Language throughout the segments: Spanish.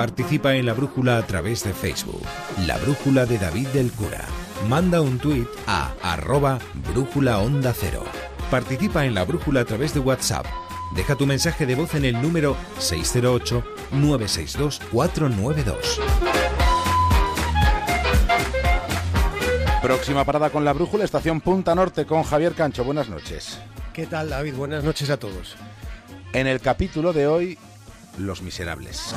Participa en la brújula a través de Facebook. La brújula de David del Cura. Manda un tuit a arroba brújula onda cero. Participa en la brújula a través de WhatsApp. Deja tu mensaje de voz en el número 608-962-492. Próxima parada con la brújula, estación Punta Norte con Javier Cancho. Buenas noches. ¿Qué tal, David? Buenas noches a todos. En el capítulo de hoy, Los Miserables.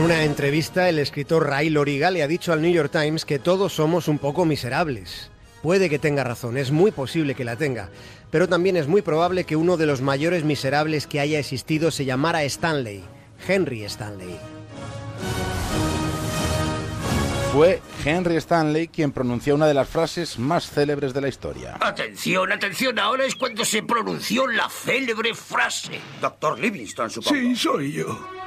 En una entrevista, el escritor Ray Loriga le ha dicho al New York Times que todos somos un poco miserables. Puede que tenga razón, es muy posible que la tenga, pero también es muy probable que uno de los mayores miserables que haya existido se llamara Stanley, Henry Stanley. Fue Henry Stanley quien pronunció una de las frases más célebres de la historia. Atención, atención, ahora es cuando se pronunció la célebre frase. Doctor Livingston, supongo. Sí, soy yo.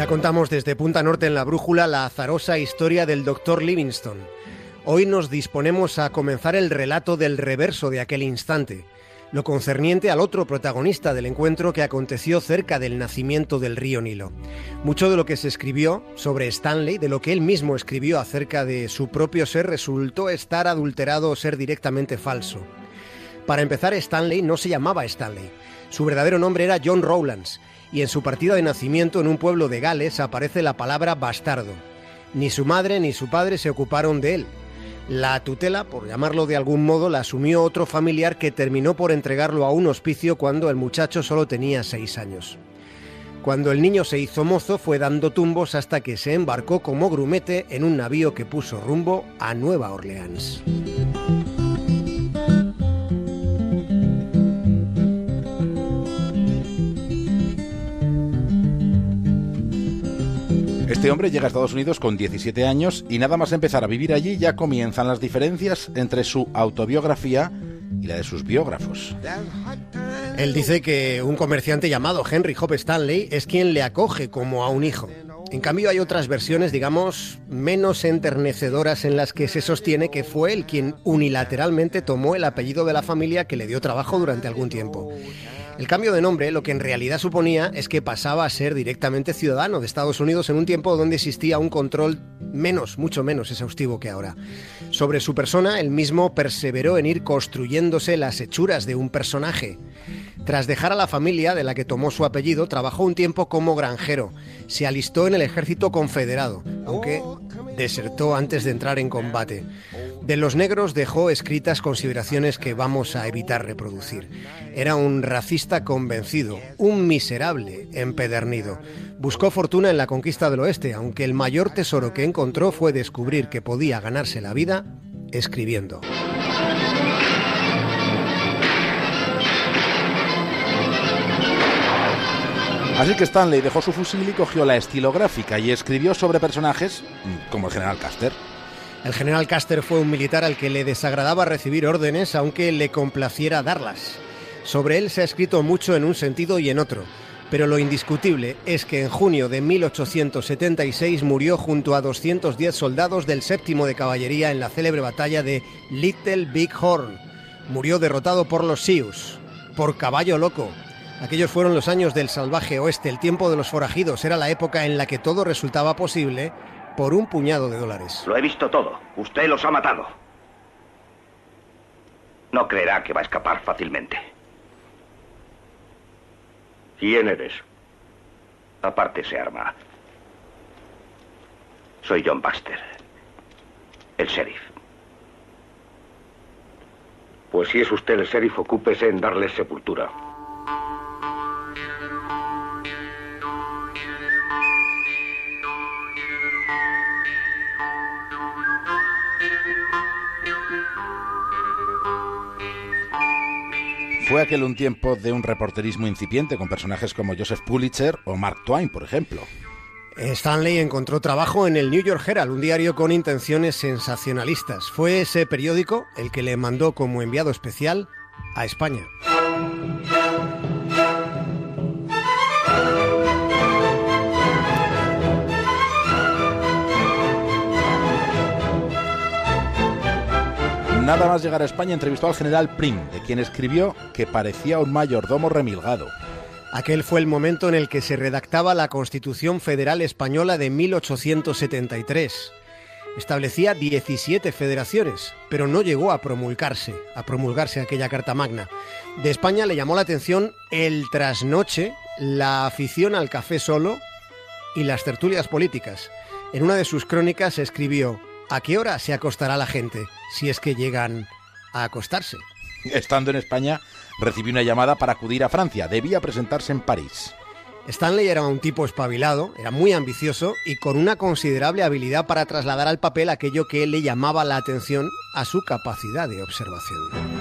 Ya contamos desde Punta Norte en la Brújula la azarosa historia del Dr. Livingston. Hoy nos disponemos a comenzar el relato del reverso de aquel instante, lo concerniente al otro protagonista del encuentro que aconteció cerca del nacimiento del río Nilo. Mucho de lo que se escribió sobre Stanley, de lo que él mismo escribió acerca de su propio ser, resultó estar adulterado o ser directamente falso. Para empezar, Stanley no se llamaba Stanley. Su verdadero nombre era John Rowlands, y en su partida de nacimiento en un pueblo de Gales aparece la palabra bastardo. Ni su madre ni su padre se ocuparon de él. La tutela, por llamarlo de algún modo, la asumió otro familiar que terminó por entregarlo a un hospicio cuando el muchacho solo tenía seis años. Cuando el niño se hizo mozo fue dando tumbos hasta que se embarcó como grumete en un navío que puso rumbo a Nueva Orleans. Este hombre llega a Estados Unidos con 17 años y nada más empezar a vivir allí ya comienzan las diferencias entre su autobiografía y la de sus biógrafos. Él dice que un comerciante llamado Henry Hope Stanley es quien le acoge como a un hijo. En cambio hay otras versiones, digamos, menos enternecedoras en las que se sostiene que fue él quien unilateralmente tomó el apellido de la familia que le dio trabajo durante algún tiempo. El cambio de nombre lo que en realidad suponía es que pasaba a ser directamente ciudadano de Estados Unidos en un tiempo donde existía un control menos, mucho menos exhaustivo que ahora. Sobre su persona, él mismo perseveró en ir construyéndose las hechuras de un personaje. Tras dejar a la familia de la que tomó su apellido, trabajó un tiempo como granjero. Se alistó en el ejército confederado, aunque desertó antes de entrar en combate. De los negros dejó escritas consideraciones que vamos a evitar reproducir. Era un racista convencido, un miserable empedernido. Buscó fortuna en la conquista del oeste, aunque el mayor tesoro que encontró fue descubrir que podía ganarse la vida escribiendo. Así que Stanley dejó su fusil y cogió la estilográfica y escribió sobre personajes como el general Custer. El general Custer fue un militar al que le desagradaba recibir órdenes, aunque le complaciera darlas. Sobre él se ha escrito mucho en un sentido y en otro, pero lo indiscutible es que en junio de 1876 murió junto a 210 soldados del séptimo de caballería en la célebre batalla de Little Big Horn. Murió derrotado por los Sioux, por caballo loco. Aquellos fueron los años del salvaje oeste, el tiempo de los forajidos, era la época en la que todo resultaba posible por un puñado de dólares. Lo he visto todo. Usted los ha matado. No creerá que va a escapar fácilmente. ¿Quién eres? Aparte se arma. Soy John Baxter, el sheriff. Pues si es usted el sheriff, ocúpese en darle sepultura. Fue aquel un tiempo de un reporterismo incipiente con personajes como Joseph Pulitzer o Mark Twain, por ejemplo. Stanley encontró trabajo en el New York Herald, un diario con intenciones sensacionalistas. Fue ese periódico el que le mandó como enviado especial a España. Nada más llegar a España entrevistó al general Prim, de quien escribió que parecía un mayordomo remilgado. Aquel fue el momento en el que se redactaba la Constitución Federal Española de 1873. Establecía 17 federaciones, pero no llegó a promulgarse, a promulgarse aquella Carta Magna. De España le llamó la atención el trasnoche, la afición al café solo y las tertulias políticas. En una de sus crónicas escribió, ¿a qué hora se acostará la gente si es que llegan a acostarse? Estando en España, recibió una llamada para acudir a Francia. Debía presentarse en París. Stanley era un tipo espabilado, era muy ambicioso y con una considerable habilidad para trasladar al papel aquello que le llamaba la atención a su capacidad de observación.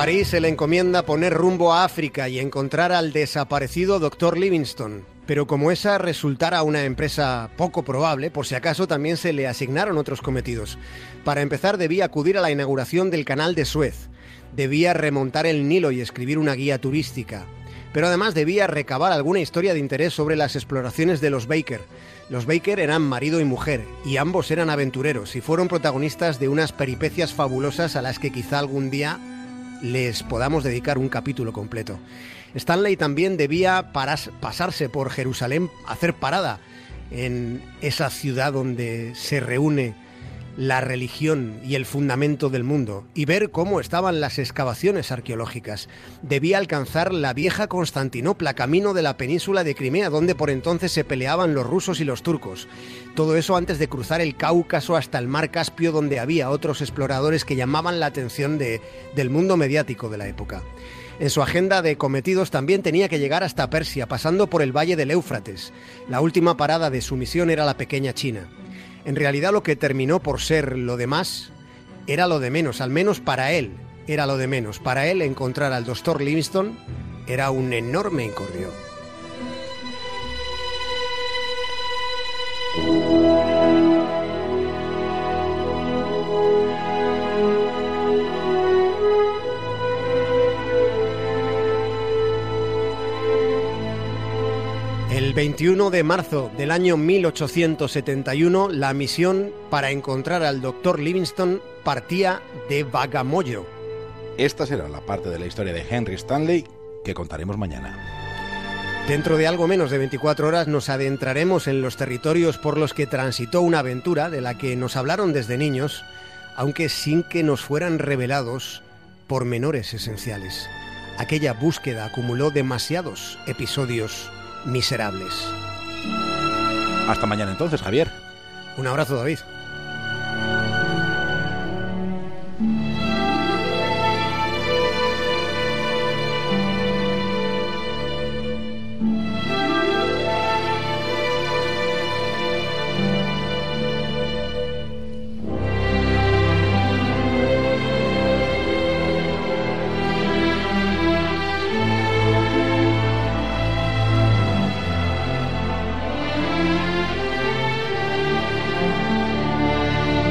París se le encomienda poner rumbo a África y encontrar al desaparecido Dr. Livingstone. Pero como esa resultara una empresa poco probable, por si acaso también se le asignaron otros cometidos. Para empezar debía acudir a la inauguración del canal de Suez, debía remontar el Nilo y escribir una guía turística, pero además debía recabar alguna historia de interés sobre las exploraciones de los Baker. Los Baker eran marido y mujer, y ambos eran aventureros y fueron protagonistas de unas peripecias fabulosas a las que quizá algún día les podamos dedicar un capítulo completo. Stanley también debía pasarse por Jerusalén, hacer parada en esa ciudad donde se reúne la religión y el fundamento del mundo y ver cómo estaban las excavaciones arqueológicas. Debía alcanzar la vieja Constantinopla, camino de la península de Crimea, donde por entonces se peleaban los rusos y los turcos. Todo eso antes de cruzar el Cáucaso hasta el mar Caspio, donde había otros exploradores que llamaban la atención de, del mundo mediático de la época. En su agenda de cometidos también tenía que llegar hasta Persia, pasando por el valle del Éufrates. La última parada de su misión era la pequeña China. En realidad lo que terminó por ser lo demás era lo de menos, al menos para él era lo de menos. Para él encontrar al doctor Livingstone era un enorme incordio. El 21 de marzo del año 1871, la misión para encontrar al doctor Livingstone partía de Bagamoyo. Esta será la parte de la historia de Henry Stanley que contaremos mañana. Dentro de algo menos de 24 horas nos adentraremos en los territorios por los que transitó una aventura de la que nos hablaron desde niños, aunque sin que nos fueran revelados pormenores esenciales. Aquella búsqueda acumuló demasiados episodios miserables. Hasta mañana entonces, Javier. Un abrazo, David.